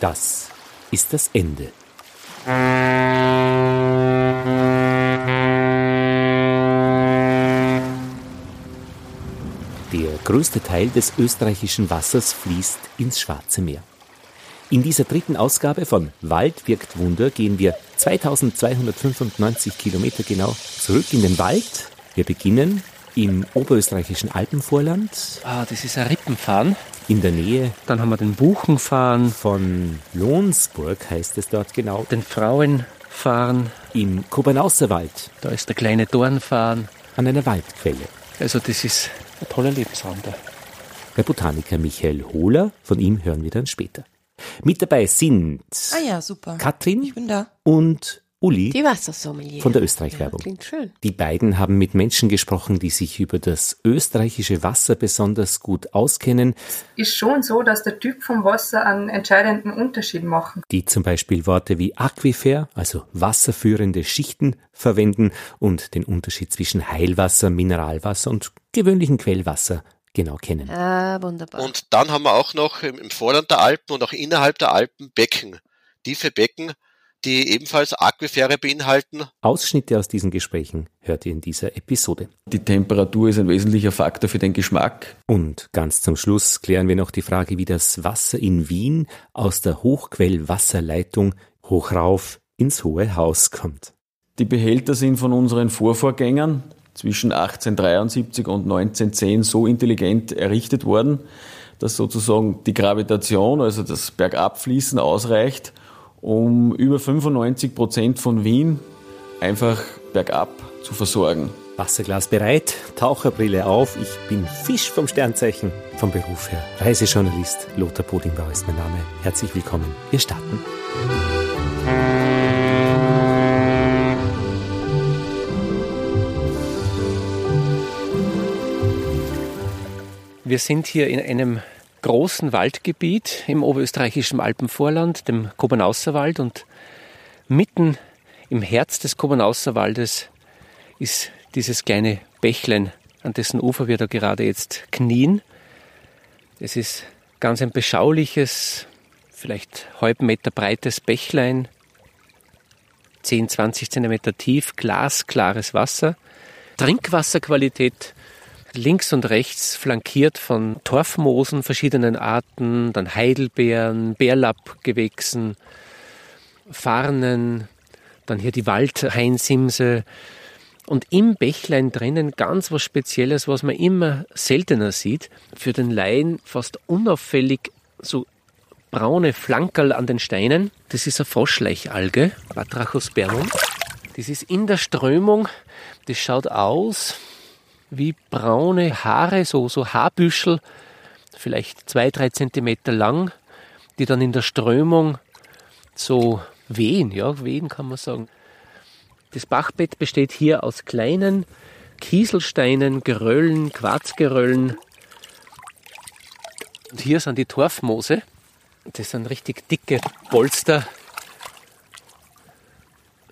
Das ist das Ende. Der größte Teil des österreichischen Wassers fließt ins Schwarze Meer. In dieser dritten Ausgabe von Wald wirkt Wunder gehen wir 2295 Kilometer genau zurück in den Wald. Wir beginnen im oberösterreichischen Alpenvorland. Ah, das ist ein Rippenfahren. In der Nähe. Dann haben wir den Buchenfahren. Von Lohnsburg heißt es dort genau. Den Frauenfahren. Im Kobernauserwald. Da ist der kleine Dornfahren. An einer Waldquelle. Also das ist ein toller Lebensraum da. Der Botaniker Michael Hohler, von ihm hören wir dann später. Mit dabei sind ah ja, super. Katrin ich bin da. und Uli die Wassersommelier. von der Österreich-Werbung. Ja, klingt schön. Die beiden haben mit Menschen gesprochen, die sich über das österreichische Wasser besonders gut auskennen. Ist schon so, dass der Typ vom Wasser einen entscheidenden Unterschied macht. Die zum Beispiel Worte wie Aquifer, also wasserführende Schichten, verwenden und den Unterschied zwischen Heilwasser, Mineralwasser und gewöhnlichen Quellwasser genau kennen. Ah, wunderbar. Und dann haben wir auch noch im Vorland der Alpen und auch innerhalb der Alpen Becken, tiefe Becken, die ebenfalls Aquifere beinhalten. Ausschnitte aus diesen Gesprächen hört ihr in dieser Episode. Die Temperatur ist ein wesentlicher Faktor für den Geschmack. Und ganz zum Schluss klären wir noch die Frage, wie das Wasser in Wien aus der Hochquellwasserleitung hochrauf ins Hohe Haus kommt. Die Behälter sind von unseren Vorvorgängern zwischen 1873 und 1910 so intelligent errichtet worden, dass sozusagen die Gravitation, also das Bergabfließen ausreicht, um über 95 Prozent von Wien einfach bergab zu versorgen. Wasserglas bereit, Taucherbrille auf. Ich bin Fisch vom Sternzeichen. Vom Beruf her Reisejournalist Lothar Bodingbauer ist mein Name. Herzlich willkommen. Wir starten. Wir sind hier in einem großen Waldgebiet im oberösterreichischen Alpenvorland, dem Kobernauserwald. Und mitten im Herz des Kobernauserwaldes ist dieses kleine Bächlein, an dessen Ufer wir da gerade jetzt knien. Es ist ganz ein beschauliches, vielleicht halben Meter breites Bächlein, 10, 20 Zentimeter tief, glasklares Wasser. Trinkwasserqualität links und rechts flankiert von Torfmoosen verschiedenen Arten, dann Heidelbeeren, Bärlappgewächsen, Farnen, dann hier die Waldhainsimse und im Bächlein drinnen ganz was Spezielles, was man immer seltener sieht. Für den Laien fast unauffällig so braune Flankerl an den Steinen. Das ist eine Froschleichalge, Batrachospermum. Das ist in der Strömung. Das schaut aus wie braune Haare, so, so Haarbüschel, vielleicht zwei, drei Zentimeter lang, die dann in der Strömung so wehen, ja, wehen kann man sagen. Das Bachbett besteht hier aus kleinen Kieselsteinen, Geröllen, Quarzgeröllen. Und hier sind die Torfmoose. Das sind richtig dicke Polster,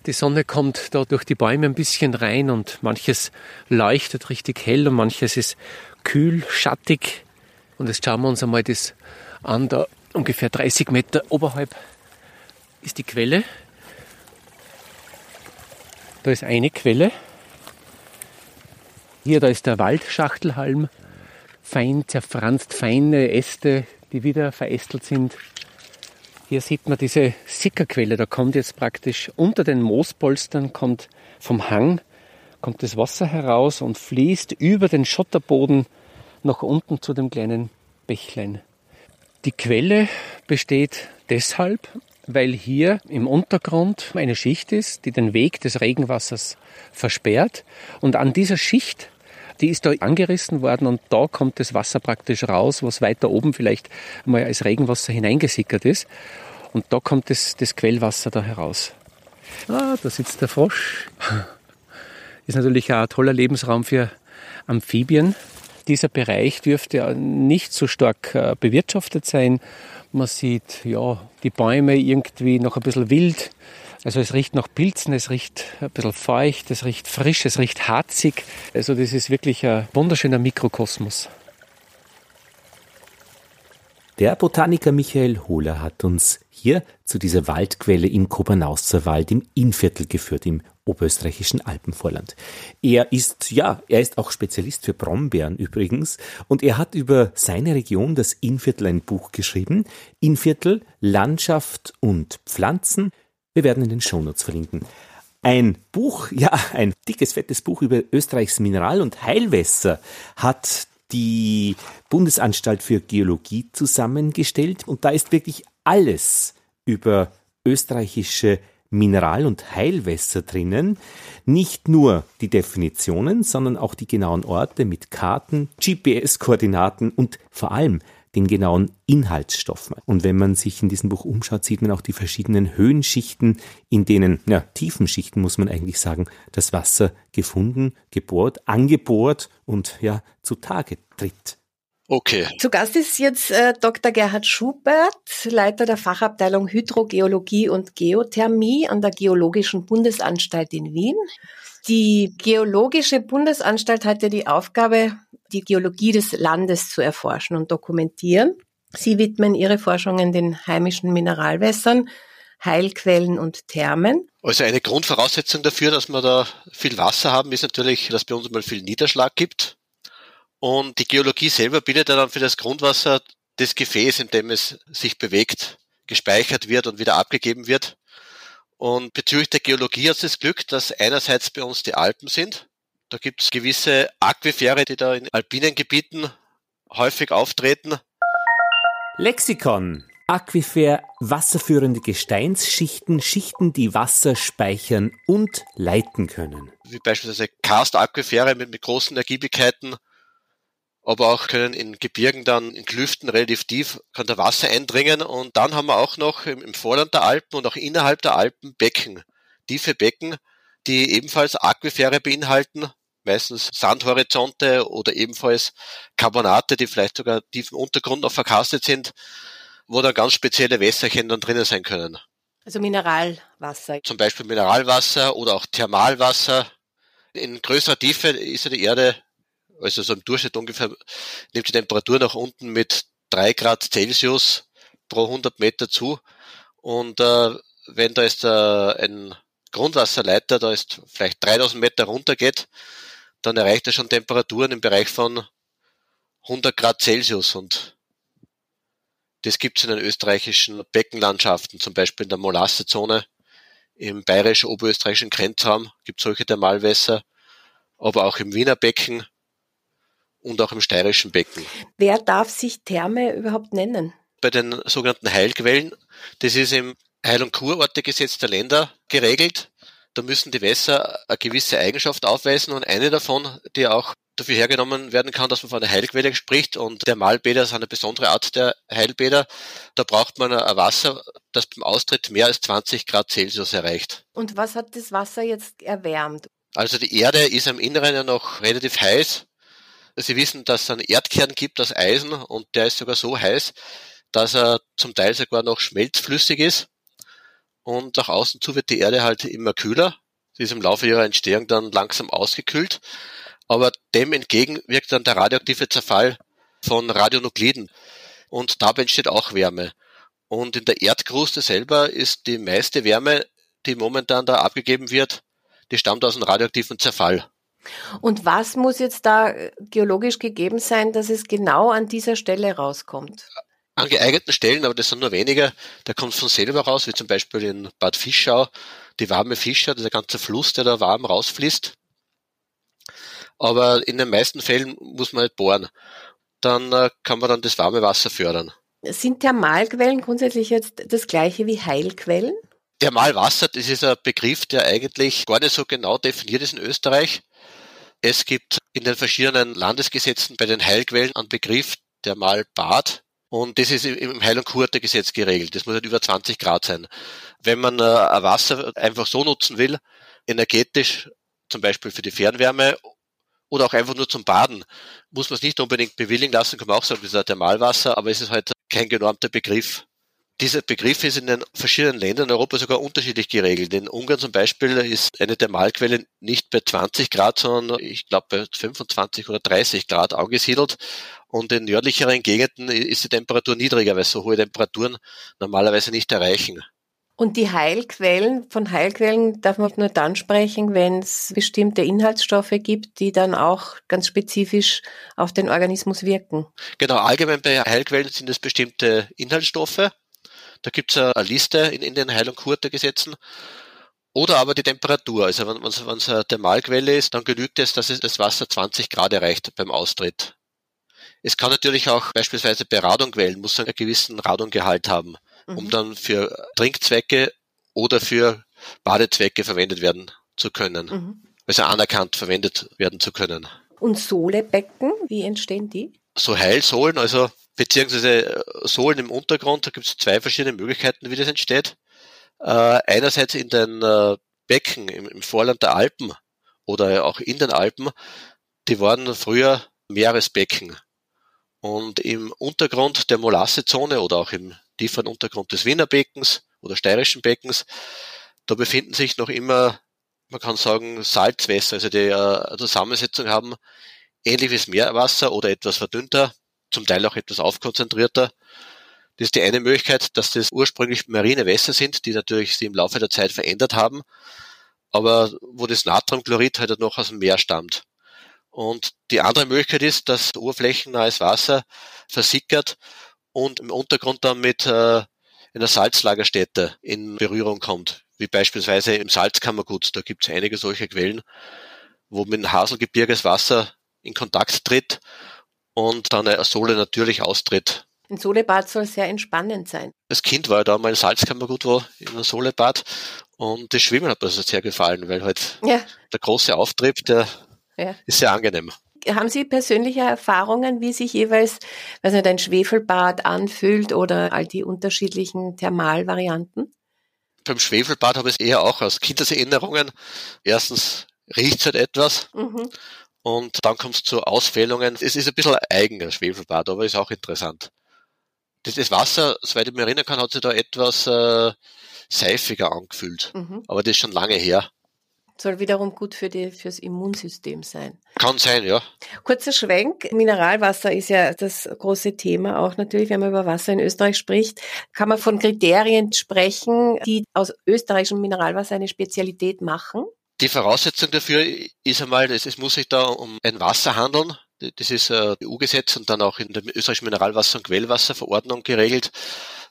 die Sonne kommt da durch die Bäume ein bisschen rein und manches leuchtet richtig hell und manches ist kühl, schattig. Und jetzt schauen wir uns einmal das an, da ungefähr 30 Meter oberhalb ist die Quelle. Da ist eine Quelle. Hier, da ist der Waldschachtelhalm, fein zerfranst, feine Äste, die wieder verästelt sind. Hier sieht man diese Sickerquelle, da kommt jetzt praktisch unter den Moospolstern, kommt vom Hang, kommt das Wasser heraus und fließt über den Schotterboden nach unten zu dem kleinen Bächlein. Die Quelle besteht deshalb, weil hier im Untergrund eine Schicht ist, die den Weg des Regenwassers versperrt und an dieser Schicht die ist da angerissen worden und da kommt das Wasser praktisch raus, was weiter oben vielleicht mal als Regenwasser hineingesickert ist. Und da kommt das, das Quellwasser da heraus. Ah, da sitzt der Frosch. Ist natürlich auch ein toller Lebensraum für Amphibien. Dieser Bereich dürfte nicht so stark äh, bewirtschaftet sein. Man sieht ja die Bäume irgendwie noch ein bisschen wild. Also es riecht nach Pilzen, es riecht ein bisschen feucht, es riecht frisch, es riecht harzig. Also das ist wirklich ein wunderschöner Mikrokosmos. Der Botaniker Michael Hohler hat uns hier zu dieser Waldquelle im Kobernausser Wald im Innviertel geführt, im oberösterreichischen Alpenvorland. Er ist, ja, er ist auch Spezialist für Brombeeren übrigens und er hat über seine Region, das Innviertel, ein Buch geschrieben. Innviertel, Landschaft und Pflanzen. Wir werden in den Shownotes verlinken. Ein Buch, ja, ein dickes, fettes Buch über Österreichs Mineral- und Heilwässer hat die Bundesanstalt für Geologie zusammengestellt und da ist wirklich alles über österreichische Mineral- und Heilwässer drinnen. Nicht nur die Definitionen, sondern auch die genauen Orte mit Karten, GPS-Koordinaten und vor allem den genauen Inhaltsstoffen. Und wenn man sich in diesem Buch umschaut, sieht man auch die verschiedenen Höhenschichten, in denen, ja, Tiefenschichten muss man eigentlich sagen, das Wasser gefunden, gebohrt, angebohrt und ja, zutage tritt. Okay. Zu Gast ist jetzt äh, Dr. Gerhard Schubert, Leiter der Fachabteilung Hydrogeologie und Geothermie an der Geologischen Bundesanstalt in Wien. Die Geologische Bundesanstalt hatte die Aufgabe, die Geologie des Landes zu erforschen und dokumentieren. Sie widmen ihre Forschungen den heimischen Mineralwässern, Heilquellen und Thermen. Also eine Grundvoraussetzung dafür, dass wir da viel Wasser haben, ist natürlich, dass bei uns mal viel Niederschlag gibt. Und die Geologie selber bildet dann für das Grundwasser das Gefäß, in dem es sich bewegt, gespeichert wird und wieder abgegeben wird. Und bezüglich der Geologie hat es das Glück, dass einerseits bei uns die Alpen sind. Da gibt es gewisse Aquifere, die da in alpinen Gebieten häufig auftreten. Lexikon. Aquifer, wasserführende Gesteinsschichten, Schichten, die Wasser speichern und leiten können. Wie beispielsweise Karstaquifere mit, mit großen Ergiebigkeiten, aber auch können in Gebirgen dann in Klüften relativ tief kann da Wasser eindringen und dann haben wir auch noch im, im Vorland der Alpen und auch innerhalb der Alpen Becken, tiefe Becken, die ebenfalls Aquifere beinhalten, meistens Sandhorizonte oder ebenfalls Carbonate, die vielleicht sogar tief im Untergrund noch verkastet sind, wo da ganz spezielle Wässerchen dann drinnen sein können. Also Mineralwasser. Zum Beispiel Mineralwasser oder auch Thermalwasser. In größerer Tiefe ist ja die Erde also so im Durchschnitt ungefähr, nimmt die Temperatur nach unten mit drei Grad Celsius pro 100 Meter zu. Und äh, wenn da ist äh, ein Grundwasserleiter, da ist vielleicht 3000 Meter runter geht, dann erreicht er schon Temperaturen im Bereich von 100 Grad Celsius. Und das gibt es in den österreichischen Beckenlandschaften, zum Beispiel in der Molassezone, im bayerisch-oberösterreichischen Grenzraum gibt es solche Thermalwässer, aber auch im Wiener Becken und auch im steirischen Becken. Wer darf sich Therme überhaupt nennen? Bei den sogenannten Heilquellen, das ist im Heil- und Kurortegesetz der Länder geregelt. Da müssen die Wässer eine gewisse Eigenschaft aufweisen und eine davon, die auch dafür hergenommen werden kann, dass man von einer Heilquelle spricht und der Malbäder ist eine besondere Art der Heilbäder. Da braucht man ein Wasser, das beim Austritt mehr als 20 Grad Celsius erreicht. Und was hat das Wasser jetzt erwärmt? Also die Erde ist am Inneren ja noch relativ heiß Sie wissen, dass es einen Erdkern gibt aus Eisen und der ist sogar so heiß, dass er zum Teil sogar noch schmelzflüssig ist. Und nach außen zu wird die Erde halt immer kühler. Sie ist im Laufe ihrer Entstehung dann langsam ausgekühlt. Aber dem entgegen wirkt dann der radioaktive Zerfall von Radionukliden. Und dabei entsteht auch Wärme. Und in der Erdkruste selber ist die meiste Wärme, die momentan da abgegeben wird, die stammt aus dem radioaktiven Zerfall. Und was muss jetzt da geologisch gegeben sein, dass es genau an dieser Stelle rauskommt? An geeigneten Stellen, aber das sind nur wenige, da kommt von selber raus, wie zum Beispiel in Bad Fischau, die warme Fischer, dieser ganze Fluss, der da warm rausfließt. Aber in den meisten Fällen muss man halt bohren. Dann äh, kann man dann das warme Wasser fördern. Sind Thermalquellen grundsätzlich jetzt das gleiche wie Heilquellen? Thermalwasser, das ist ein Begriff, der eigentlich gar nicht so genau definiert ist in Österreich. Es gibt in den verschiedenen Landesgesetzen bei den Heilquellen einen Begriff Thermalbad. Und das ist im Heil- und Kurortegesetz geregelt. Das muss halt über 20 Grad sein. Wenn man äh, Wasser einfach so nutzen will, energetisch, zum Beispiel für die Fernwärme oder auch einfach nur zum Baden, muss man es nicht unbedingt bewilligen lassen, kann man auch sagen, das ist ein Thermalwasser, aber es ist halt kein genormter Begriff. Dieser Begriff ist in den verschiedenen Ländern in Europa sogar unterschiedlich geregelt. In Ungarn zum Beispiel ist eine Thermalquelle nicht bei 20 Grad, sondern ich glaube bei 25 oder 30 Grad angesiedelt. Und in nördlicheren Gegenden ist die Temperatur niedriger, weil so hohe Temperaturen normalerweise nicht erreichen. Und die Heilquellen, von Heilquellen darf man nur dann sprechen, wenn es bestimmte Inhaltsstoffe gibt, die dann auch ganz spezifisch auf den Organismus wirken. Genau, allgemein bei Heilquellen sind es bestimmte Inhaltsstoffe. Da gibt es eine Liste in, in den Heil- und Kurtegesetzen. Oder aber die Temperatur. Also wenn es eine Thermalquelle ist, dann genügt es, dass es das Wasser 20 Grad erreicht beim Austritt. Es kann natürlich auch beispielsweise bei Radonquellen, muss einen gewissen Radongehalt haben mhm. um dann für Trinkzwecke oder für Badezwecke verwendet werden zu können. Mhm. Also anerkannt verwendet werden zu können. Und Sohlebecken, wie entstehen die? So Heilsohlen, also beziehungsweise äh, Sohlen im Untergrund, da gibt es zwei verschiedene Möglichkeiten, wie das entsteht. Äh, einerseits in den äh, Becken im, im Vorland der Alpen oder auch in den Alpen, die waren früher Meeresbecken. Und im Untergrund der Molassezone oder auch im tieferen Untergrund des Wiener Beckens oder steirischen Beckens. Da befinden sich noch immer, man kann sagen, Salzwässer, also die eine Zusammensetzung haben, ähnlich wie das Meerwasser oder etwas verdünnter, zum Teil auch etwas aufkonzentrierter. Das ist die eine Möglichkeit, dass das ursprünglich marine Wässer sind, die natürlich sich im Laufe der Zeit verändert haben, aber wo das Natriumchlorid halt noch aus dem Meer stammt. Und die andere Möglichkeit ist, dass oberflächennahes Wasser versickert und im Untergrund dann mit äh, einer Salzlagerstätte in Berührung kommt, wie beispielsweise im Salzkammergut. Da gibt es einige solcher Quellen, wo mit dem Haselgebirges Wasser in Kontakt tritt und dann eine Sohle natürlich austritt. Ein Solebad soll sehr entspannend sein. Als Kind war ich da mal in Salzkammergut wo in einem Solebad und das Schwimmen hat mir sehr gefallen, weil halt ja. der große Auftrieb, der ja. ist sehr angenehm. Haben Sie persönliche Erfahrungen, wie sich jeweils, weiß nicht, ein Schwefelbad anfühlt oder all die unterschiedlichen Thermalvarianten? Beim Schwefelbad habe ich es eher auch aus Kindeserinnerungen. Erstens riecht es halt etwas. Mhm. Und dann kommt es zu Ausfällungen. Es ist ein bisschen ein eigener Schwefelbad, aber ist auch interessant. Das Wasser, soweit ich mich erinnern kann, hat sich da etwas äh, seifiger angefühlt. Mhm. Aber das ist schon lange her. Soll wiederum gut für die, fürs Immunsystem sein. Kann sein, ja. Kurzer Schwenk. Mineralwasser ist ja das große Thema auch natürlich, wenn man über Wasser in Österreich spricht. Kann man von Kriterien sprechen, die aus österreichischem Mineralwasser eine Spezialität machen? Die Voraussetzung dafür ist einmal, es muss sich da um ein Wasser handeln. Das ist äh, EU-Gesetz und dann auch in der österreichischen Mineralwasser- und Quellwasserverordnung geregelt.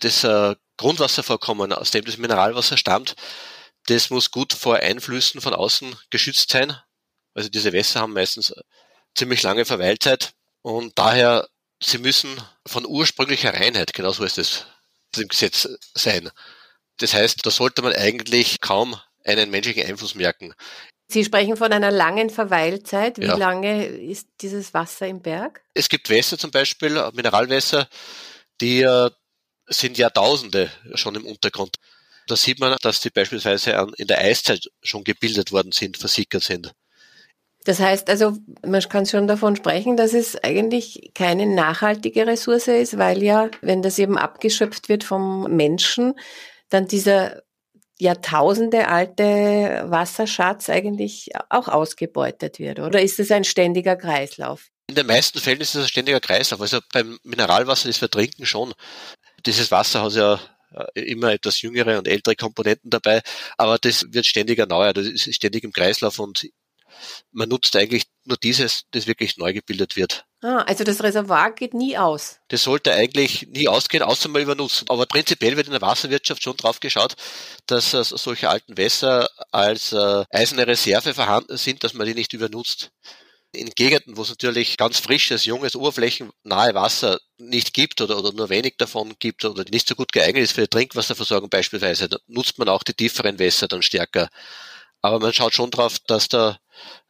Das äh, Grundwasservorkommen, aus dem das Mineralwasser stammt, das muss gut vor Einflüssen von außen geschützt sein. Also diese Wässer haben meistens ziemlich lange Verweilzeit und daher, sie müssen von ursprünglicher Reinheit, genauso ist es im Gesetz sein. Das heißt, da sollte man eigentlich kaum einen menschlichen Einfluss merken. Sie sprechen von einer langen Verweilzeit. Wie ja. lange ist dieses Wasser im Berg? Es gibt Wässer zum Beispiel, Mineralwässer, die äh, sind Jahrtausende schon im Untergrund. Da sieht man, dass die beispielsweise in der Eiszeit schon gebildet worden sind, versickert sind. Das heißt also, man kann schon davon sprechen, dass es eigentlich keine nachhaltige Ressource ist, weil ja, wenn das eben abgeschöpft wird vom Menschen, dann dieser Jahrtausende alte Wasserschatz eigentlich auch ausgebeutet wird. Oder ist es ein ständiger Kreislauf? In den meisten Fällen ist es ein ständiger Kreislauf. Also beim Mineralwasser, das wir trinken, schon. Dieses Wasser hat ja äh, immer etwas jüngere und ältere Komponenten dabei, aber das wird ständig erneuert, das ist ständig im Kreislauf und man nutzt eigentlich nur dieses, das wirklich neu gebildet wird. Ah, also das Reservoir geht nie aus. Das sollte eigentlich nie ausgehen, außer mal übernutzen. Aber prinzipiell wird in der Wasserwirtschaft schon drauf geschaut, dass äh, solche alten Wässer als äh, eiserne Reserve vorhanden sind, dass man die nicht übernutzt in Gegenden, wo es natürlich ganz frisches, junges, oberflächennahe Wasser nicht gibt oder, oder nur wenig davon gibt oder nicht so gut geeignet ist für die Trinkwasserversorgung beispielsweise, dann nutzt man auch die tieferen Wässer dann stärker. Aber man schaut schon drauf, dass da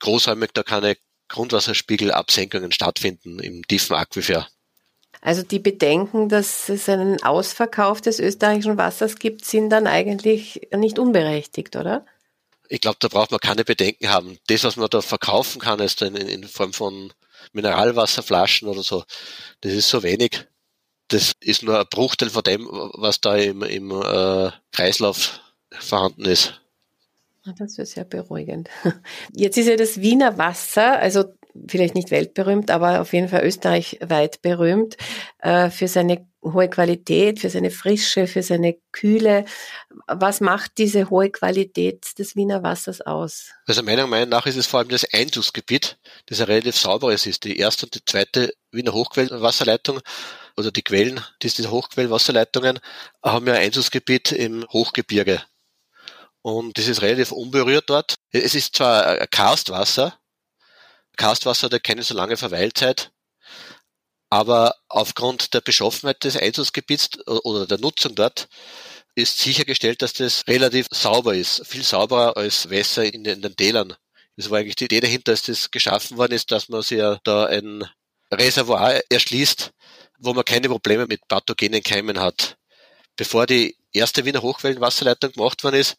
großräumig da keine Grundwasserspiegelabsenkungen stattfinden im tiefen Aquifer. Also die Bedenken, dass es einen Ausverkauf des österreichischen Wassers gibt, sind dann eigentlich nicht unberechtigt, oder? ich glaube, da braucht man keine Bedenken haben. Das, was man da verkaufen kann, ist in, in Form von Mineralwasserflaschen oder so, das ist so wenig. das ist nur ein Bruchteil von dem, was da im, im äh, Kreislauf vorhanden ist. Ah, das wäre sehr beruhigend. Jetzt ist ja das Wiener Wasser, also vielleicht nicht weltberühmt, aber auf jeden Fall österreichweit berühmt äh, für seine hohe Qualität, für seine Frische, für seine Kühle. Was macht diese hohe Qualität des Wiener Wassers aus? Also meiner Meinung nach ist es vor allem das Einzugsgebiet, das ein relativ sauberes ist. Die erste und die zweite Wiener Hochquellenwasserleitung oder die Quellen, diese Hochquellenwasserleitungen, haben ja ein Einzugsgebiet im Hochgebirge. Und das ist relativ unberührt dort. Es ist zwar Karstwasser, Karstwasser hat keine so lange Verweilzeit, aber aufgrund der Beschaffenheit des Einzugsgebiets oder der Nutzung dort ist sichergestellt, dass das relativ sauber ist. Viel sauberer als Wässer in den, in den Tälern. Das war eigentlich die Idee dahinter, dass das geschaffen worden ist, dass man sich ja da ein Reservoir erschließt, wo man keine Probleme mit pathogenen Keimen hat. Bevor die erste Wiener Hochwellenwasserleitung gemacht worden ist,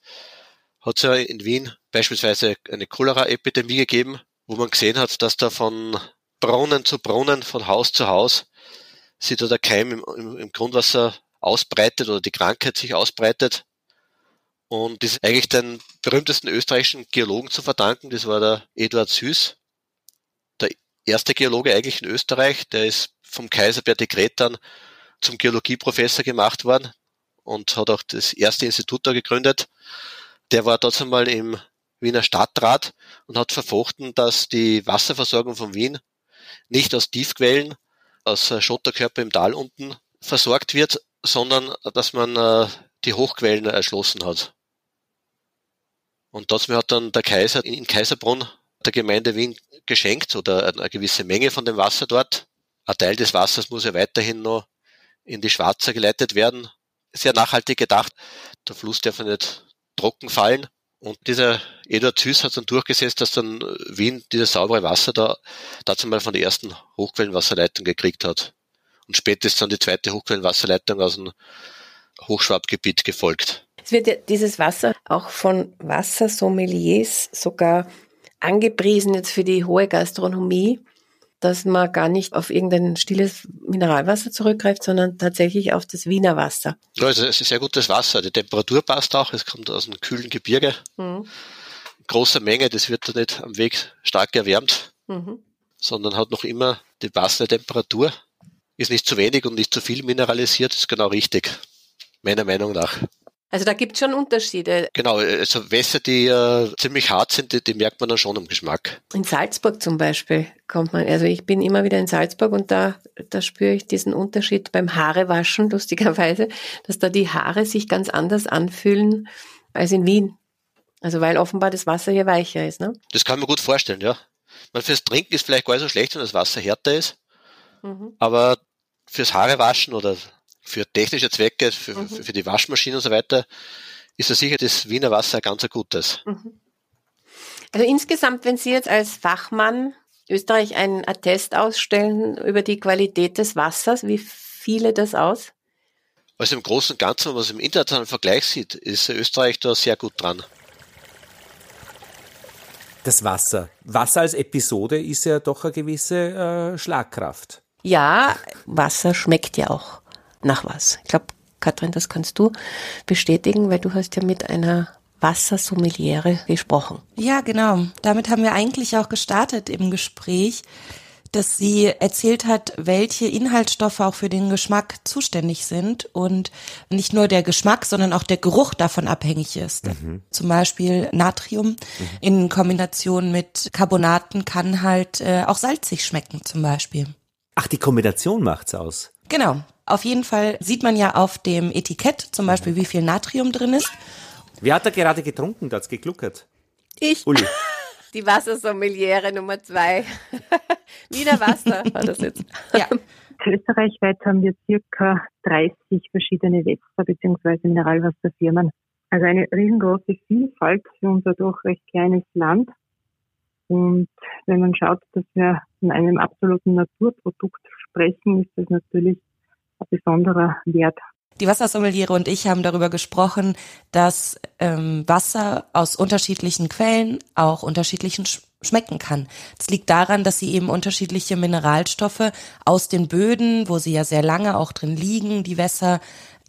hat es ja in Wien beispielsweise eine Cholera-Epidemie gegeben, wo man gesehen hat, dass da von Brunnen zu Brunnen, von Haus zu Haus, sich da der Keim im, im, im Grundwasser ausbreitet oder die Krankheit sich ausbreitet. Und das ist eigentlich den berühmtesten österreichischen Geologen zu verdanken, das war der Eduard Süß, der erste Geologe eigentlich in Österreich, der ist vom Kaiser per Dekret dann zum Geologieprofessor gemacht worden und hat auch das erste Institut da gegründet. Der war dort einmal im Wiener Stadtrat und hat verfochten, dass die Wasserversorgung von Wien nicht aus Tiefquellen, aus Schotterkörper im Tal unten versorgt wird, sondern dass man äh, die Hochquellen erschlossen hat. Und dazu hat dann der Kaiser in Kaiserbrunn der Gemeinde Wien geschenkt oder eine gewisse Menge von dem Wasser dort. Ein Teil des Wassers muss ja weiterhin noch in die Schwarzer geleitet werden. Sehr nachhaltig gedacht. Der Fluss darf nicht trocken fallen. Und dieser Eduard Süß hat dann durchgesetzt, dass dann Wien dieses saubere Wasser da dazu mal von der ersten Hochquellenwasserleitung gekriegt hat. Und später ist dann die zweite Hochquellenwasserleitung aus dem Hochschwabgebiet gefolgt. Es wird ja dieses Wasser auch von Wassersommeliers sogar angepriesen jetzt für die hohe Gastronomie dass man gar nicht auf irgendein stilles Mineralwasser zurückgreift, sondern tatsächlich auf das Wiener Wasser. Ja, also es ist sehr gutes Wasser. Die Temperatur passt auch. Es kommt aus einem kühlen Gebirge. Mhm. Großer Menge. Das wird da nicht am Weg stark erwärmt, mhm. sondern hat noch immer die passende Temperatur. Ist nicht zu wenig und nicht zu viel mineralisiert. ist genau richtig. Meiner Meinung nach. Also da gibt es schon Unterschiede. Genau, also Wässer, die äh, ziemlich hart sind, die, die, merkt man dann schon im Geschmack. In Salzburg zum Beispiel kommt man, also ich bin immer wieder in Salzburg und da, da spüre ich diesen Unterschied beim Haarewaschen, lustigerweise, dass da die Haare sich ganz anders anfühlen als in Wien. Also weil offenbar das Wasser hier weicher ist, ne? Das kann man gut vorstellen, ja. Man fürs Trinken ist vielleicht gar nicht so schlecht, wenn das Wasser härter ist. Mhm. Aber fürs Haarewaschen oder für technische Zwecke, für, mhm. für die Waschmaschine und so weiter, ist das sicher das Wiener Wasser ein ganz ein gutes. Mhm. Also insgesamt, wenn Sie jetzt als Fachmann Österreich einen Attest ausstellen über die Qualität des Wassers, wie fiele das aus? Also im Großen und Ganzen, wenn man es im internationalen Vergleich sieht, ist Österreich da sehr gut dran. Das Wasser. Wasser als Episode ist ja doch eine gewisse äh, Schlagkraft. Ja, Wasser schmeckt ja auch nach was. Ich glaube, Katrin, das kannst du bestätigen, weil du hast ja mit einer Wassersommeliere gesprochen. Ja, genau. Damit haben wir eigentlich auch gestartet im Gespräch, dass sie erzählt hat, welche Inhaltsstoffe auch für den Geschmack zuständig sind und nicht nur der Geschmack, sondern auch der Geruch davon abhängig ist. Mhm. Zum Beispiel Natrium mhm. in Kombination mit Carbonaten kann halt äh, auch salzig schmecken zum Beispiel. Ach, die Kombination macht's aus. Genau. Auf jeden Fall sieht man ja auf dem Etikett zum Beispiel, wie viel Natrium drin ist. Wer hat da gerade getrunken? Da hat's gegluckert. Ich. Uli. Die Wassersommeliere Nummer zwei. Wieder Wasser war das jetzt. Ja. Österreichweit haben wir circa 30 verschiedene Wässer bzw. Mineralwasserfirmen. Also eine riesengroße Vielfalt für unser doch recht kleines Land. Und wenn man schaut, dass wir von einem absoluten Naturprodukt sprechen, ist das natürlich ein besonderer Wert. Die Wassersommeliere und ich haben darüber gesprochen, dass ähm, Wasser aus unterschiedlichen Quellen auch unterschiedlichen schmecken kann. Das liegt daran, dass sie eben unterschiedliche Mineralstoffe aus den Böden, wo sie ja sehr lange auch drin liegen, die Wässer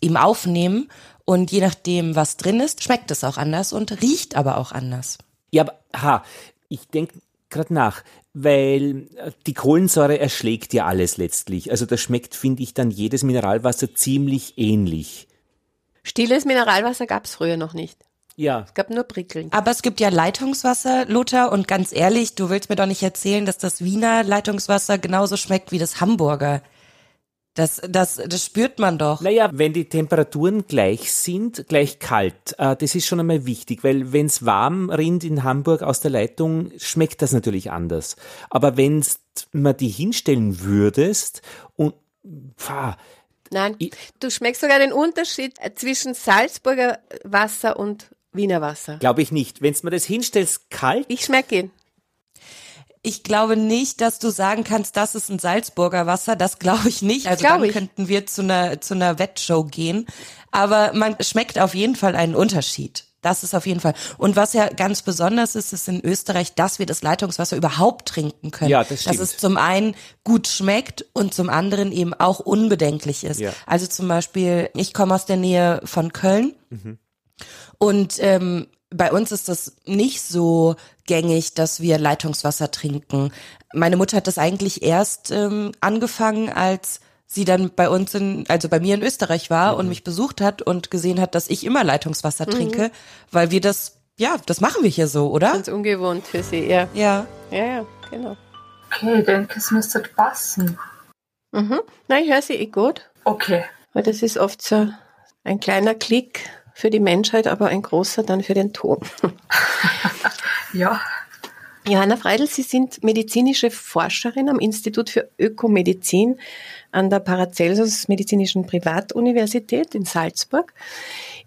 eben aufnehmen. Und je nachdem, was drin ist, schmeckt es auch anders und riecht aber auch anders. Ja, aber ha, ich denke gerade nach, weil äh, die Kohlensäure erschlägt ja alles letztlich. Also das schmeckt, finde ich, dann jedes Mineralwasser ziemlich ähnlich. Stilles Mineralwasser gab es früher noch nicht. Ja. Es gab nur prickelnd. Aber es gibt ja Leitungswasser, Lothar, und ganz ehrlich, du willst mir doch nicht erzählen, dass das Wiener Leitungswasser genauso schmeckt wie das Hamburger. Das, das, das spürt man doch. Naja, wenn die Temperaturen gleich sind, gleich kalt, äh, das ist schon einmal wichtig, weil wenn es warm rinnt in Hamburg aus der Leitung, schmeckt das natürlich anders. Aber wenn man die hinstellen würdest und pah, Nein, du schmeckst sogar den Unterschied zwischen Salzburger Wasser und Wiener Wasser. Glaube ich nicht. Wenn du mir das hinstellst, kalt. Ich schmecke ihn. Ich glaube nicht, dass du sagen kannst, das ist ein Salzburger Wasser. Das glaube ich nicht. Also dann ich. könnten wir zu einer, zu einer Wettshow gehen. Aber man schmeckt auf jeden Fall einen Unterschied. Das ist auf jeden Fall. Und was ja ganz besonders ist, ist in Österreich, dass wir das Leitungswasser überhaupt trinken können. Ja, das Dass stimmt. es zum einen gut schmeckt und zum anderen eben auch unbedenklich ist. Ja. Also zum Beispiel, ich komme aus der Nähe von Köln. Und ähm, bei uns ist das nicht so gängig, dass wir Leitungswasser trinken. Meine Mutter hat das eigentlich erst ähm, angefangen, als sie dann bei uns in, also bei mir in Österreich war und mich besucht hat und gesehen hat, dass ich immer Leitungswasser trinke, weil wir das, ja, das machen wir hier so, oder? Ganz ungewohnt für sie, ja. Ja. Ja, ja, genau. Okay, ich denke, es müsste passen. Mhm. Nein, ich höre sie eh gut. Okay. Weil das ist oft so ein kleiner Klick für die Menschheit, aber ein großer dann für den Ton. Ja. Johanna Freidl, Sie sind medizinische Forscherin am Institut für Ökomedizin an der Paracelsus Medizinischen Privatuniversität in Salzburg.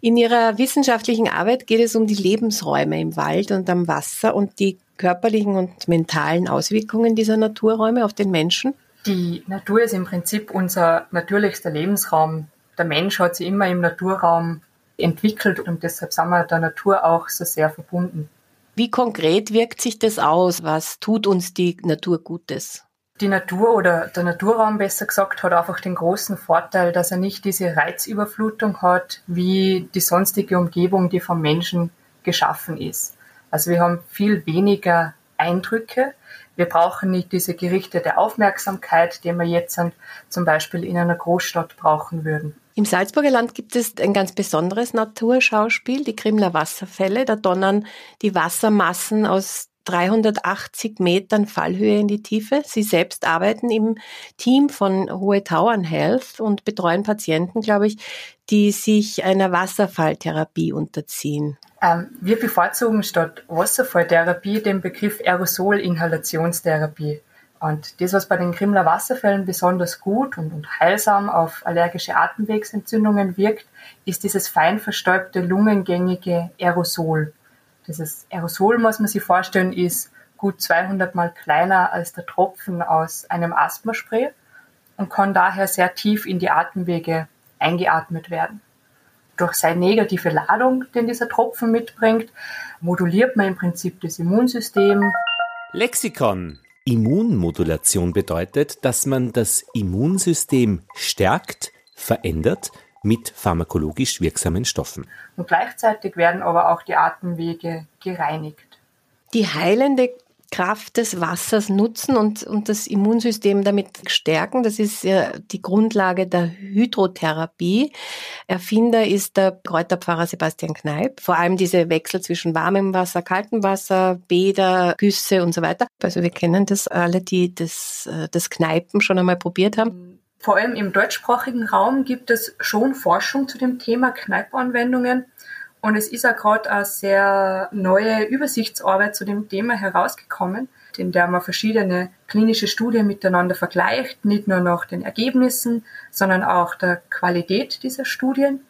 In Ihrer wissenschaftlichen Arbeit geht es um die Lebensräume im Wald und am Wasser und die körperlichen und mentalen Auswirkungen dieser Naturräume auf den Menschen. Die Natur ist im Prinzip unser natürlichster Lebensraum. Der Mensch hat sich immer im Naturraum entwickelt und deshalb sind wir der Natur auch so sehr verbunden. Wie konkret wirkt sich das aus? Was tut uns die Natur Gutes? Die Natur oder der Naturraum besser gesagt hat einfach den großen Vorteil, dass er nicht diese Reizüberflutung hat, wie die sonstige Umgebung, die vom Menschen geschaffen ist. Also wir haben viel weniger Eindrücke. Wir brauchen nicht diese gerichtete Aufmerksamkeit, die wir jetzt zum Beispiel in einer Großstadt brauchen würden. Im Salzburger Land gibt es ein ganz besonderes Naturschauspiel, die Krimler Wasserfälle. Da donnern die Wassermassen aus 380 Metern Fallhöhe in die Tiefe. Sie selbst arbeiten im Team von Hohe Tauern Health und betreuen Patienten, glaube ich, die sich einer Wasserfalltherapie unterziehen. Ähm, wir bevorzugen statt Wasserfalltherapie den Begriff Aerosolinhalationstherapie. Und das, was bei den Krimler Wasserfällen besonders gut und, und heilsam auf allergische Atemwegsentzündungen wirkt, ist dieses fein verstäubte, lungengängige Aerosol. Dieses Aerosol, muss man sich vorstellen, ist gut 200 mal kleiner als der Tropfen aus einem Asthmaspray und kann daher sehr tief in die Atemwege eingeatmet werden. Durch seine negative Ladung, den dieser Tropfen mitbringt, moduliert man im Prinzip das Immunsystem. Lexikon. Immunmodulation bedeutet, dass man das Immunsystem stärkt, verändert mit pharmakologisch wirksamen Stoffen. Und gleichzeitig werden aber auch die Atemwege gereinigt. Die heilende Kraft des Wassers nutzen und, und das Immunsystem damit stärken. Das ist ja die Grundlage der Hydrotherapie. Erfinder ist der Kräuterpfarrer Sebastian Kneip. Vor allem diese Wechsel zwischen warmem Wasser, kaltem Wasser, Bäder, Güsse und so weiter. Also wir kennen das alle, die das, das Kneipen schon einmal probiert haben. Vor allem im deutschsprachigen Raum gibt es schon Forschung zu dem Thema Kneipanwendungen. Und es ist auch gerade eine sehr neue Übersichtsarbeit zu dem Thema herausgekommen, in der man verschiedene klinische Studien miteinander vergleicht, nicht nur nach den Ergebnissen, sondern auch der Qualität dieser Studien.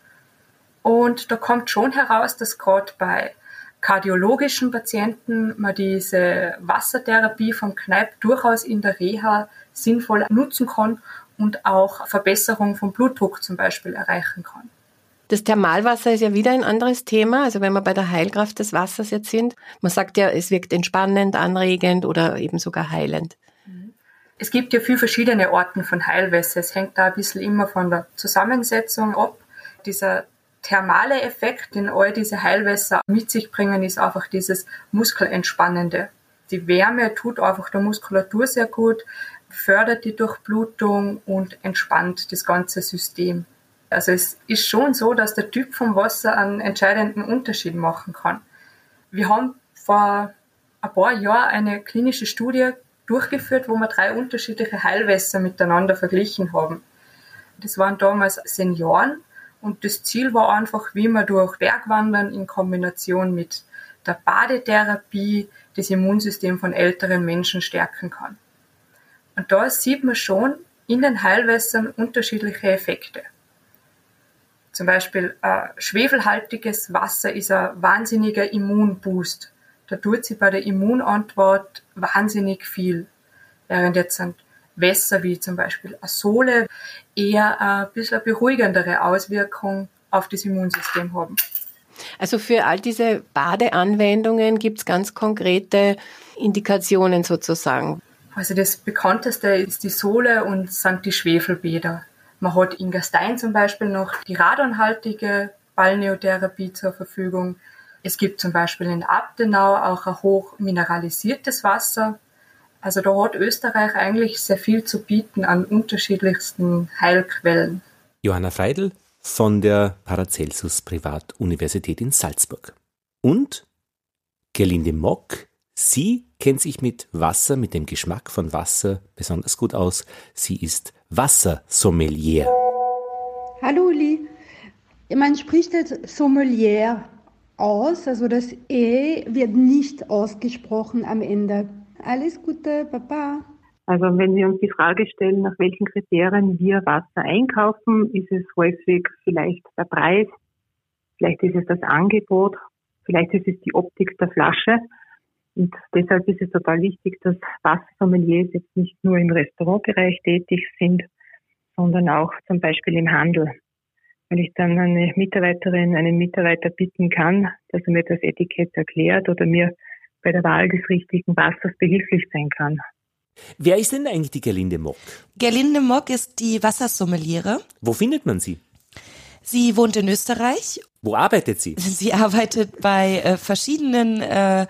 Und da kommt schon heraus, dass gerade bei kardiologischen Patienten man diese Wassertherapie vom Kneipp durchaus in der Reha sinnvoll nutzen kann und auch Verbesserung vom Blutdruck zum Beispiel erreichen kann. Das Thermalwasser ist ja wieder ein anderes Thema. Also wenn wir bei der Heilkraft des Wassers jetzt sind, man sagt ja, es wirkt entspannend, anregend oder eben sogar heilend. Es gibt ja viele verschiedene Arten von Heilwässer. Es hängt da ein bisschen immer von der Zusammensetzung ab. Dieser thermale Effekt, den all diese Heilwässer mit sich bringen, ist einfach dieses Muskelentspannende. Die Wärme tut einfach der Muskulatur sehr gut, fördert die Durchblutung und entspannt das ganze System. Also es ist schon so, dass der Typ vom Wasser einen entscheidenden Unterschied machen kann. Wir haben vor ein paar Jahren eine klinische Studie durchgeführt, wo wir drei unterschiedliche Heilwässer miteinander verglichen haben. Das waren damals Senioren und das Ziel war einfach, wie man durch Bergwandern in Kombination mit der Badetherapie das Immunsystem von älteren Menschen stärken kann. Und da sieht man schon in den Heilwässern unterschiedliche Effekte. Zum Beispiel äh, schwefelhaltiges Wasser ist ein wahnsinniger Immunboost. Da tut sie bei der Immunantwort wahnsinnig viel. Während jetzt ein Wässer wie zum Beispiel Asole eher ein bisschen beruhigendere Auswirkung auf das Immunsystem haben. Also für all diese Badeanwendungen gibt es ganz konkrete Indikationen sozusagen. Also das bekannteste ist die Sole und sind die Schwefelbäder. Man hat in Gastein zum Beispiel noch die radonhaltige Balneotherapie zur Verfügung. Es gibt zum Beispiel in Abtenau auch ein hoch mineralisiertes Wasser. Also da hat Österreich eigentlich sehr viel zu bieten an unterschiedlichsten Heilquellen. Johanna Freidl von der Paracelsus Privatuniversität in Salzburg. Und Gerlinde Mock, sie kennt sich mit Wasser, mit dem Geschmack von Wasser besonders gut aus. Sie ist Wassersommelier. Hallo Uli. Man spricht das Sommelier aus, also das E wird nicht ausgesprochen am Ende. Alles Gute, Papa. Also wenn wir uns die Frage stellen, nach welchen Kriterien wir Wasser einkaufen, ist es häufig vielleicht der Preis, vielleicht ist es das Angebot, vielleicht ist es die Optik der Flasche. Und deshalb ist es total wichtig, dass Wassersommeliers jetzt nicht nur im Restaurantbereich tätig sind, sondern auch zum Beispiel im Handel. Wenn ich dann eine Mitarbeiterin, einen Mitarbeiter bitten kann, dass er mir das Etikett erklärt oder mir bei der Wahl des richtigen Wassers behilflich sein kann. Wer ist denn eigentlich die Gerlinde Mock? Gerlinde Mock ist die Wassersommeliere. Wo findet man sie? Sie wohnt in Österreich. Wo arbeitet sie? Sie arbeitet bei äh, verschiedenen äh,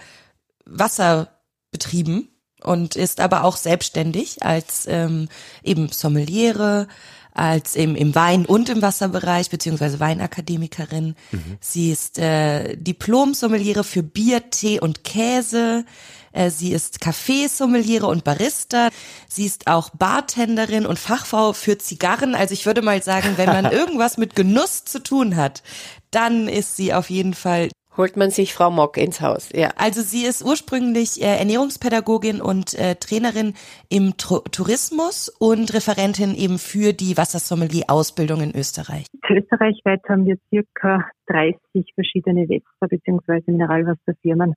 Wasserbetrieben und ist aber auch selbstständig als ähm, eben Sommeliere, als im, im Wein- und im Wasserbereich, beziehungsweise Weinakademikerin. Mhm. Sie ist äh, Diplom-Sommeliere für Bier, Tee und Käse. Äh, sie ist Kaffeesommeliere und Barista. Sie ist auch Bartenderin und Fachfrau für Zigarren. Also ich würde mal sagen, wenn man irgendwas mit Genuss zu tun hat, dann ist sie auf jeden Fall holt man sich Frau Mock ins Haus. Ja. Also sie ist ursprünglich äh, Ernährungspädagogin und äh, Trainerin im Tr Tourismus und Referentin eben für die Wassersommelier-Ausbildung in Österreich. Österreichweit haben wir circa 30 verschiedene Wässer bzw. Mineralwasserfirmen.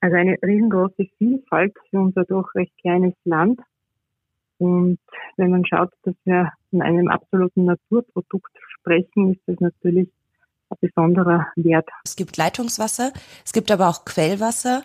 Also eine riesengroße Vielfalt für unser doch recht kleines Land. Und wenn man schaut, dass wir von einem absoluten Naturprodukt sprechen, ist das natürlich besonderer Wert. Es gibt Leitungswasser, es gibt aber auch Quellwasser,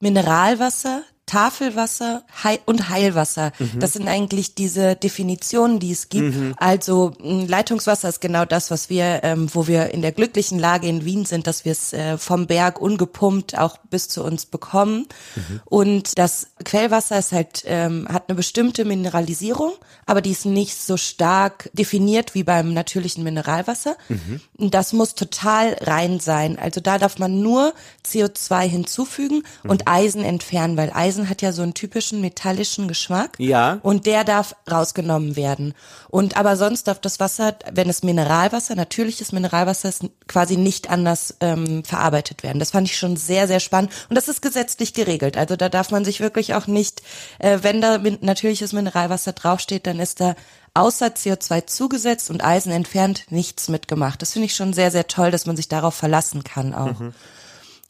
Mineralwasser, Tafelwasser und Heilwasser. Mhm. Das sind eigentlich diese Definitionen, die es gibt. Mhm. Also Leitungswasser ist genau das, was wir, ähm, wo wir in der glücklichen Lage in Wien sind, dass wir es äh, vom Berg ungepumpt auch bis zu uns bekommen. Mhm. Und das Quellwasser ist halt ähm, hat eine bestimmte Mineralisierung, aber die ist nicht so stark definiert wie beim natürlichen Mineralwasser. Mhm. Das muss total rein sein. Also da darf man nur CO2 hinzufügen und mhm. Eisen entfernen, weil Eisen Eisen hat ja so einen typischen metallischen Geschmack. Ja. Und der darf rausgenommen werden. Und aber sonst darf das Wasser, wenn es Mineralwasser, natürliches Mineralwasser ist, quasi nicht anders ähm, verarbeitet werden. Das fand ich schon sehr, sehr spannend. Und das ist gesetzlich geregelt. Also da darf man sich wirklich auch nicht, äh, wenn da natürliches Mineralwasser draufsteht, dann ist da außer CO2 zugesetzt und Eisen entfernt nichts mitgemacht. Das finde ich schon sehr, sehr toll, dass man sich darauf verlassen kann auch. Mhm.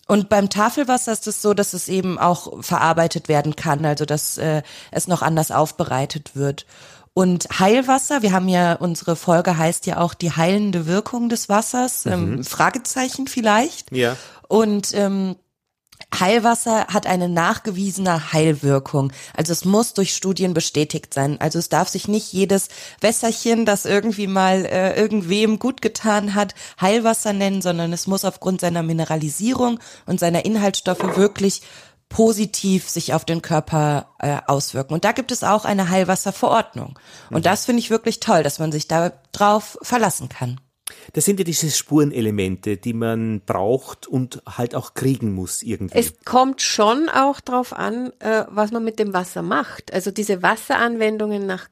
Und beim Tafelwasser ist es so, dass es eben auch verarbeitet werden kann, also dass äh, es noch anders aufbereitet wird. Und Heilwasser, wir haben ja, unsere Folge heißt ja auch die heilende Wirkung des Wassers, ähm, Fragezeichen vielleicht. Ja. Und ähm, Heilwasser hat eine nachgewiesene Heilwirkung. Also es muss durch Studien bestätigt sein. Also es darf sich nicht jedes Wässerchen, das irgendwie mal äh, irgendwem gut getan hat, Heilwasser nennen, sondern es muss aufgrund seiner Mineralisierung und seiner Inhaltsstoffe wirklich positiv sich auf den Körper äh, auswirken. Und da gibt es auch eine Heilwasserverordnung. Und das finde ich wirklich toll, dass man sich darauf verlassen kann. Das sind ja diese Spurenelemente, die man braucht und halt auch kriegen muss irgendwie. Es kommt schon auch drauf an, äh, was man mit dem Wasser macht. Also diese Wasseranwendungen nach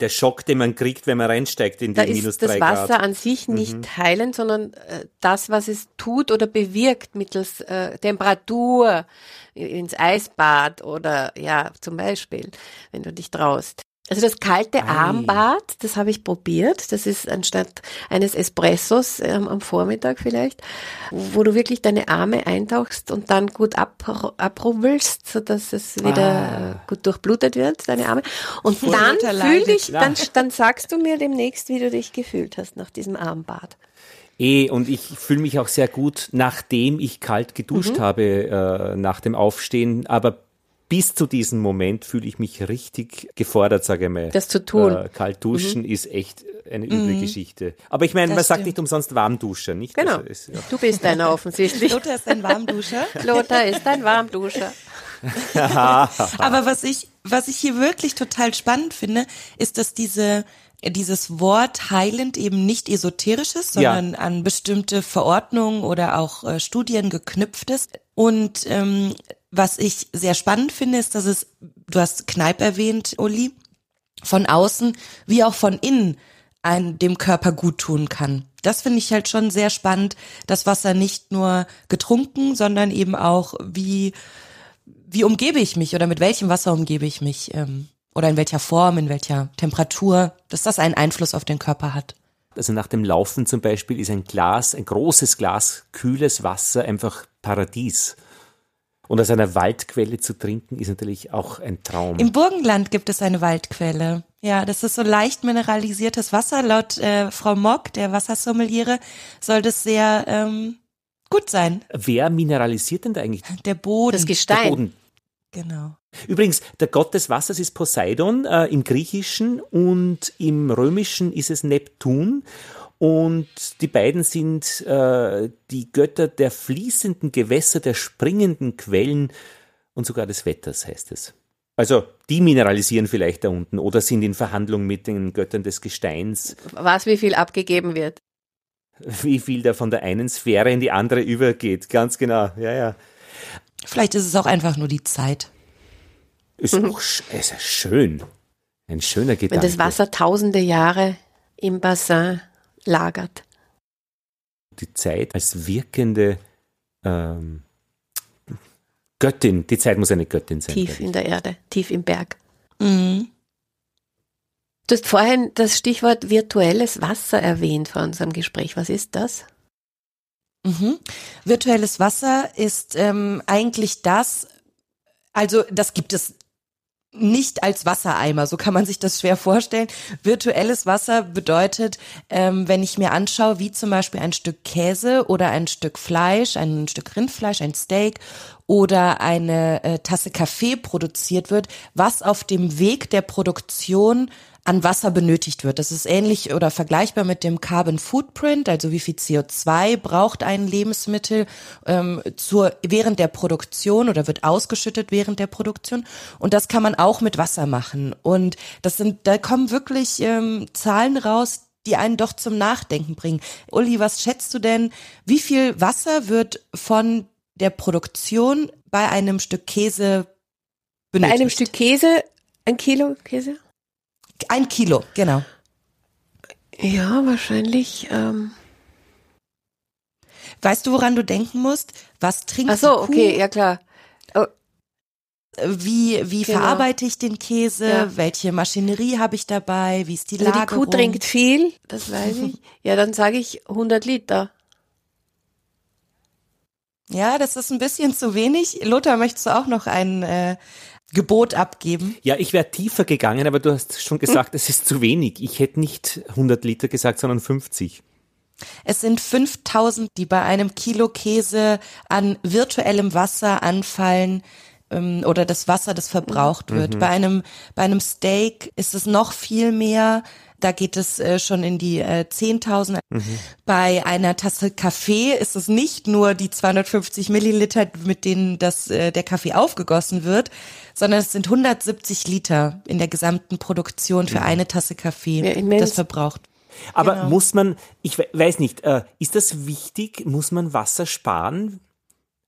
Der Schock, den man kriegt, wenn man reinsteigt in die da minus ist das drei Wasser Grad. an sich nicht heilend, sondern äh, das, was es tut oder bewirkt mittels äh, Temperatur ins Eisbad oder ja, zum Beispiel, wenn du dich traust. Also das kalte Ei. Armbad, das habe ich probiert. Das ist anstatt eines Espressos ähm, am Vormittag vielleicht, wo du wirklich deine Arme eintauchst und dann gut ab, abrubbelst, sodass es wieder Ah. gut durchblutet wird, deine Arme. Und Voll dann fühl dich, dann, dann sagst du mir demnächst, wie du dich gefühlt hast nach diesem Armbad. Eh, und ich fühle mich auch sehr gut, nachdem ich kalt geduscht habe äh, nach dem Aufstehen. Aber bis zu diesem Moment fühle ich mich richtig gefordert, sage ich mal. Das zu tun. Äh, kalt duschen ist echt eine üble Geschichte. Aber ich meine, Das man sagt stimmt. nicht umsonst Warmduscher, nicht? Genau. Also es, ja. Du bist einer offensichtlich. Lothar ist ein Warmduscher. Lothar ist ein Warmduscher. Aber was ich, was ich hier wirklich total spannend finde, ist, dass diese dieses Wort heilend eben nicht esoterisch ist, Ja. sondern an bestimmte Verordnungen oder auch äh, Studien geknüpft ist. Und ähm, was ich sehr spannend finde, ist, dass es, du hast Kneipp erwähnt, Uli, von außen wie auch von innen ein, dem Körper gut tun kann. Das finde ich halt schon sehr spannend, das Wasser nicht nur getrunken, sondern eben auch wie wie umgebe ich mich oder mit welchem Wasser umgebe ich mich ähm, oder in welcher Form, in welcher Temperatur, dass das einen Einfluss auf den Körper hat. Also nach dem Laufen zum Beispiel ist ein Glas, ein großes Glas kühles Wasser einfach Paradies. Und aus einer Waldquelle zu trinken ist natürlich auch ein Traum. Im Burgenland gibt es eine Waldquelle. Ja, das ist so leicht mineralisiertes Wasser. Laut äh, Frau Mock, der Wassersommeliere, soll das sehr ähm, gut sein. Wer mineralisiert denn da eigentlich Der Boden. Das der Gestein. Boden? genau. Übrigens, der Gott des Wassers ist Poseidon äh, im Griechischen und im Römischen ist es Neptun. Und die beiden sind äh, die Götter der fließenden Gewässer, der springenden Quellen und sogar des Wetters, heißt es. Also die mineralisieren vielleicht da unten oder sind in Verhandlung mit den Göttern des Gesteins, Was wie viel abgegeben wird. wie viel da von der einen Sphäre in die andere übergeht. Ganz genau, ja, ja. Vielleicht ist es auch einfach nur die Zeit. Ist auch sch ist ja schön. Ein schöner Wenn Gedanke. das Wasser tausende Jahre im Bassin lagert. die Zeit als wirkende ähm, Göttin. Die Zeit muss eine Göttin sein. Tief in der Erde, tief im Berg. Mhm. Du hast vorhin das Stichwort virtuelles Wasser erwähnt vor unserem Gespräch. Was ist das? Mhm. Virtuelles Wasser ist ähm, eigentlich das, also das gibt es nicht als Wassereimer, so kann man sich das schwer vorstellen. Virtuelles Wasser bedeutet, ähm, wenn ich mir anschaue, wie zum Beispiel ein Stück Käse oder ein Stück Fleisch, ein Stück Rindfleisch, ein Steak oder eine äh, Tasse Kaffee produziert wird, was auf dem Weg der Produktion an Wasser benötigt wird. Das ist ähnlich oder vergleichbar mit dem Carbon Footprint, also wie viel CO2 braucht ein Lebensmittel ähm, zur, während der Produktion oder wird ausgeschüttet während der Produktion. Und das kann man auch mit Wasser machen. Und das sind, da kommen wirklich ähm, Zahlen raus, die einen doch zum Nachdenken bringen. Uli, was schätzt du denn, wie viel Wasser wird von der Produktion bei einem Stück Käse Bei benötigt? einem Stück Käse, ein Kilo Käse? Ein Kilo, genau. Ja, wahrscheinlich. Ähm, Weißt du, woran du denken musst? Was trinkt ach so, die Kuh? okay, ja klar. Wie, wie Genau. verarbeite ich den Käse? Ja. Welche Maschinerie habe ich dabei? Wie ist die Also die Lagerung? Kuh trinkt viel, das weiß ich. Ja, dann sage ich 100 Liter. Ja, das ist ein bisschen zu wenig. Lothar, möchtest du auch noch einen, äh, Gebot abgeben. Ja, ich wäre tiefer gegangen, aber du hast schon gesagt, es ist zu wenig. Ich hätte nicht 100 Liter gesagt, sondern 50. Es sind 5000, die bei einem Kilo Käse an virtuellem Wasser anfallen ähm, oder das Wasser, das verbraucht wird. Mhm. Bei einem bei einem Steak ist es noch viel mehr. Da geht es äh, schon in die äh, 10.000. Mhm. Bei einer Tasse Kaffee ist es nicht nur die 250 Milliliter, mit denen das, äh, der Kaffee aufgegossen wird, sondern es sind 170 Liter in der gesamten Produktion für mhm. eine Tasse Kaffee, ja, das verbraucht. Aber genau. muss man, ich weiß nicht, äh, ist das wichtig? Muss man Wasser sparen?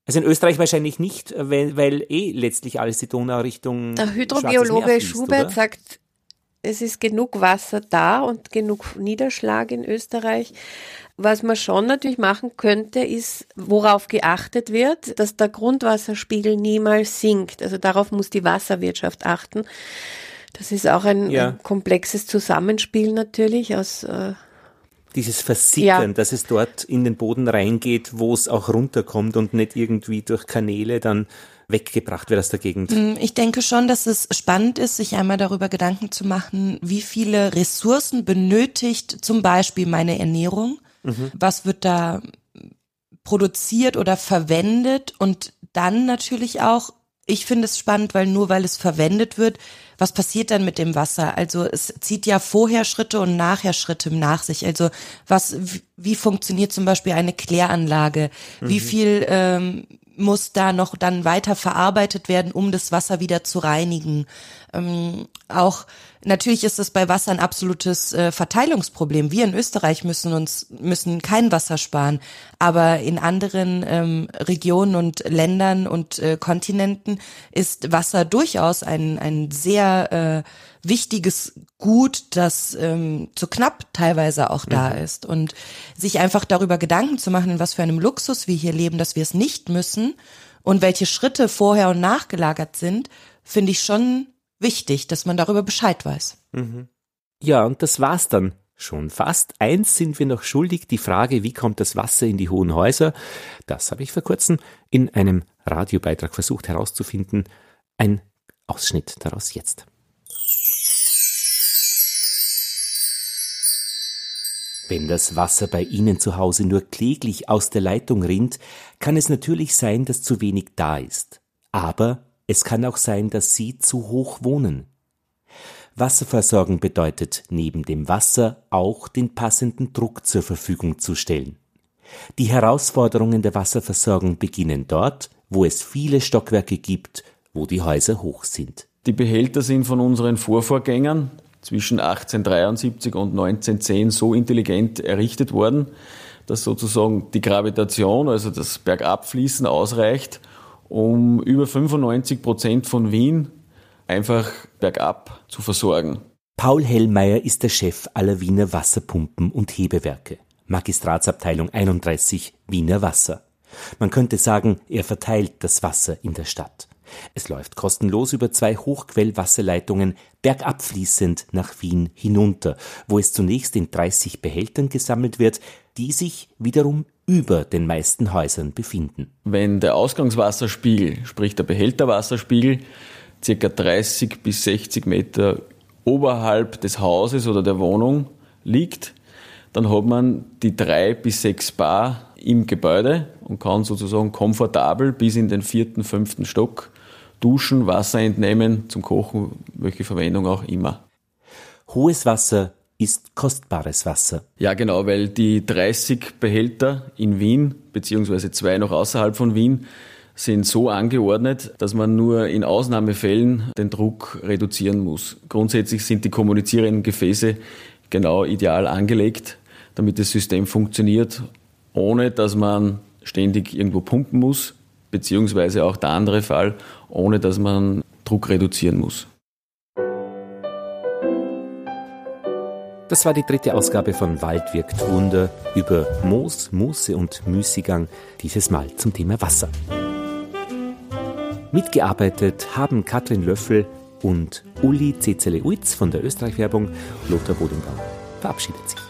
Also in Österreich wahrscheinlich nicht, äh, weil, weil eh letztlich alles die Donau Richtung. Der Hydrobiologe Schubert sagt, es ist genug Wasser da und genug Niederschlag in Österreich. Was man schon natürlich machen könnte, ist, worauf geachtet wird, dass der Grundwasserspiegel niemals sinkt. Also darauf muss die Wasserwirtschaft achten. Das ist auch ein, ja. ein komplexes Zusammenspiel natürlich aus äh, dieses Versickern, ja. dass es dort in den Boden reingeht, wo es auch runterkommt und nicht irgendwie durch Kanäle dann weggebracht wird aus der Gegend. Mm, ich denke schon, dass es spannend ist, sich einmal darüber Gedanken zu machen, wie viele Ressourcen benötigt zum Beispiel meine Ernährung. Mhm. Was wird da produziert oder verwendet und dann natürlich auch ich finde es spannend, weil nur weil es verwendet wird, was passiert dann mit dem Wasser? Also es zieht ja vorher Schritte und nachher Schritte nach sich. Also was, wie funktioniert zum Beispiel eine Kläranlage? Mhm. Wie viel ähm, muss da noch dann weiter verarbeitet werden, um das Wasser wieder zu reinigen? Ähm, auch natürlich ist es bei Wasser ein absolutes äh, Verteilungsproblem. Wir in Österreich müssen uns müssen kein Wasser sparen, aber in anderen ähm, Regionen und Ländern und äh, Kontinenten ist Wasser durchaus ein ein sehr äh, wichtiges Gut, das ähm, zu knapp teilweise auch da mhm. ist und sich einfach darüber Gedanken zu machen, in was für einem Luxus wir hier leben, dass wir es nicht müssen und welche Schritte vorher und nachgelagert sind, finde ich schon wichtig, dass man darüber Bescheid weiß. Mhm. Ja, und das war's dann schon fast. Eins sind wir noch schuldig, die Frage, wie kommt das Wasser in die hohen Häuser? Das habe ich vor kurzem in einem Radiobeitrag versucht herauszufinden. Ein Ausschnitt daraus jetzt. Wenn das Wasser bei Ihnen zu Hause nur kläglich aus der Leitung rinnt, kann es natürlich sein, dass zu wenig da ist. Aber es kann auch sein, dass Sie zu hoch wohnen. Wasserversorgung bedeutet, neben dem Wasser auch den passenden Druck zur Verfügung zu stellen. Die Herausforderungen der Wasserversorgung beginnen dort, wo es viele Stockwerke gibt, wo die Häuser hoch sind. Die Behälter sind von unseren Vorvorgängern zwischen 1873 und 1910 so intelligent errichtet worden, dass sozusagen die Gravitation, also das Bergabfließen ausreicht, um über 95 Prozent von Wien einfach bergab zu versorgen. Paul Hellmeier ist der Chef aller Wiener Wasserpumpen und Hebewerke. Magistratsabteilung 31 Wiener Wasser. Man könnte sagen, er verteilt das Wasser in der Stadt. Es läuft kostenlos über zwei Hochquellwasserleitungen bergabfließend nach Wien hinunter, wo es zunächst in 30 Behältern gesammelt wird, die sich wiederum über den meisten Häusern befinden. Wenn der Ausgangswasserspiegel, sprich der Behälterwasserspiegel, circa 30 bis 60 Meter oberhalb des Hauses oder der Wohnung liegt, dann hat man die drei bis sechs Bar im Gebäude und kann sozusagen komfortabel bis in den vierten, fünften Stock duschen, Wasser entnehmen, zum Kochen, welche Verwendung auch immer. Hohes Wasser ist kostbares Wasser. Ja, genau, weil die 30 Behälter in Wien, beziehungsweise zwei noch außerhalb von Wien, sind so angeordnet, dass man nur in Ausnahmefällen den Druck reduzieren muss. Grundsätzlich sind die kommunizierenden Gefäße genau ideal angelegt, damit das System funktioniert, ohne dass man ständig irgendwo pumpen muss, beziehungsweise auch der andere Fall, ohne dass man Druck reduzieren muss. Das war die dritte Ausgabe von Wald wirkt Wunder über Moos, Muße und Müßigang, dieses Mal zum Thema Wasser. Mitgearbeitet haben Katrin Löffel und Uli Cezele Uitz von der Österreich-Werbung. Lothar Bodenbaum verabschiedet sich.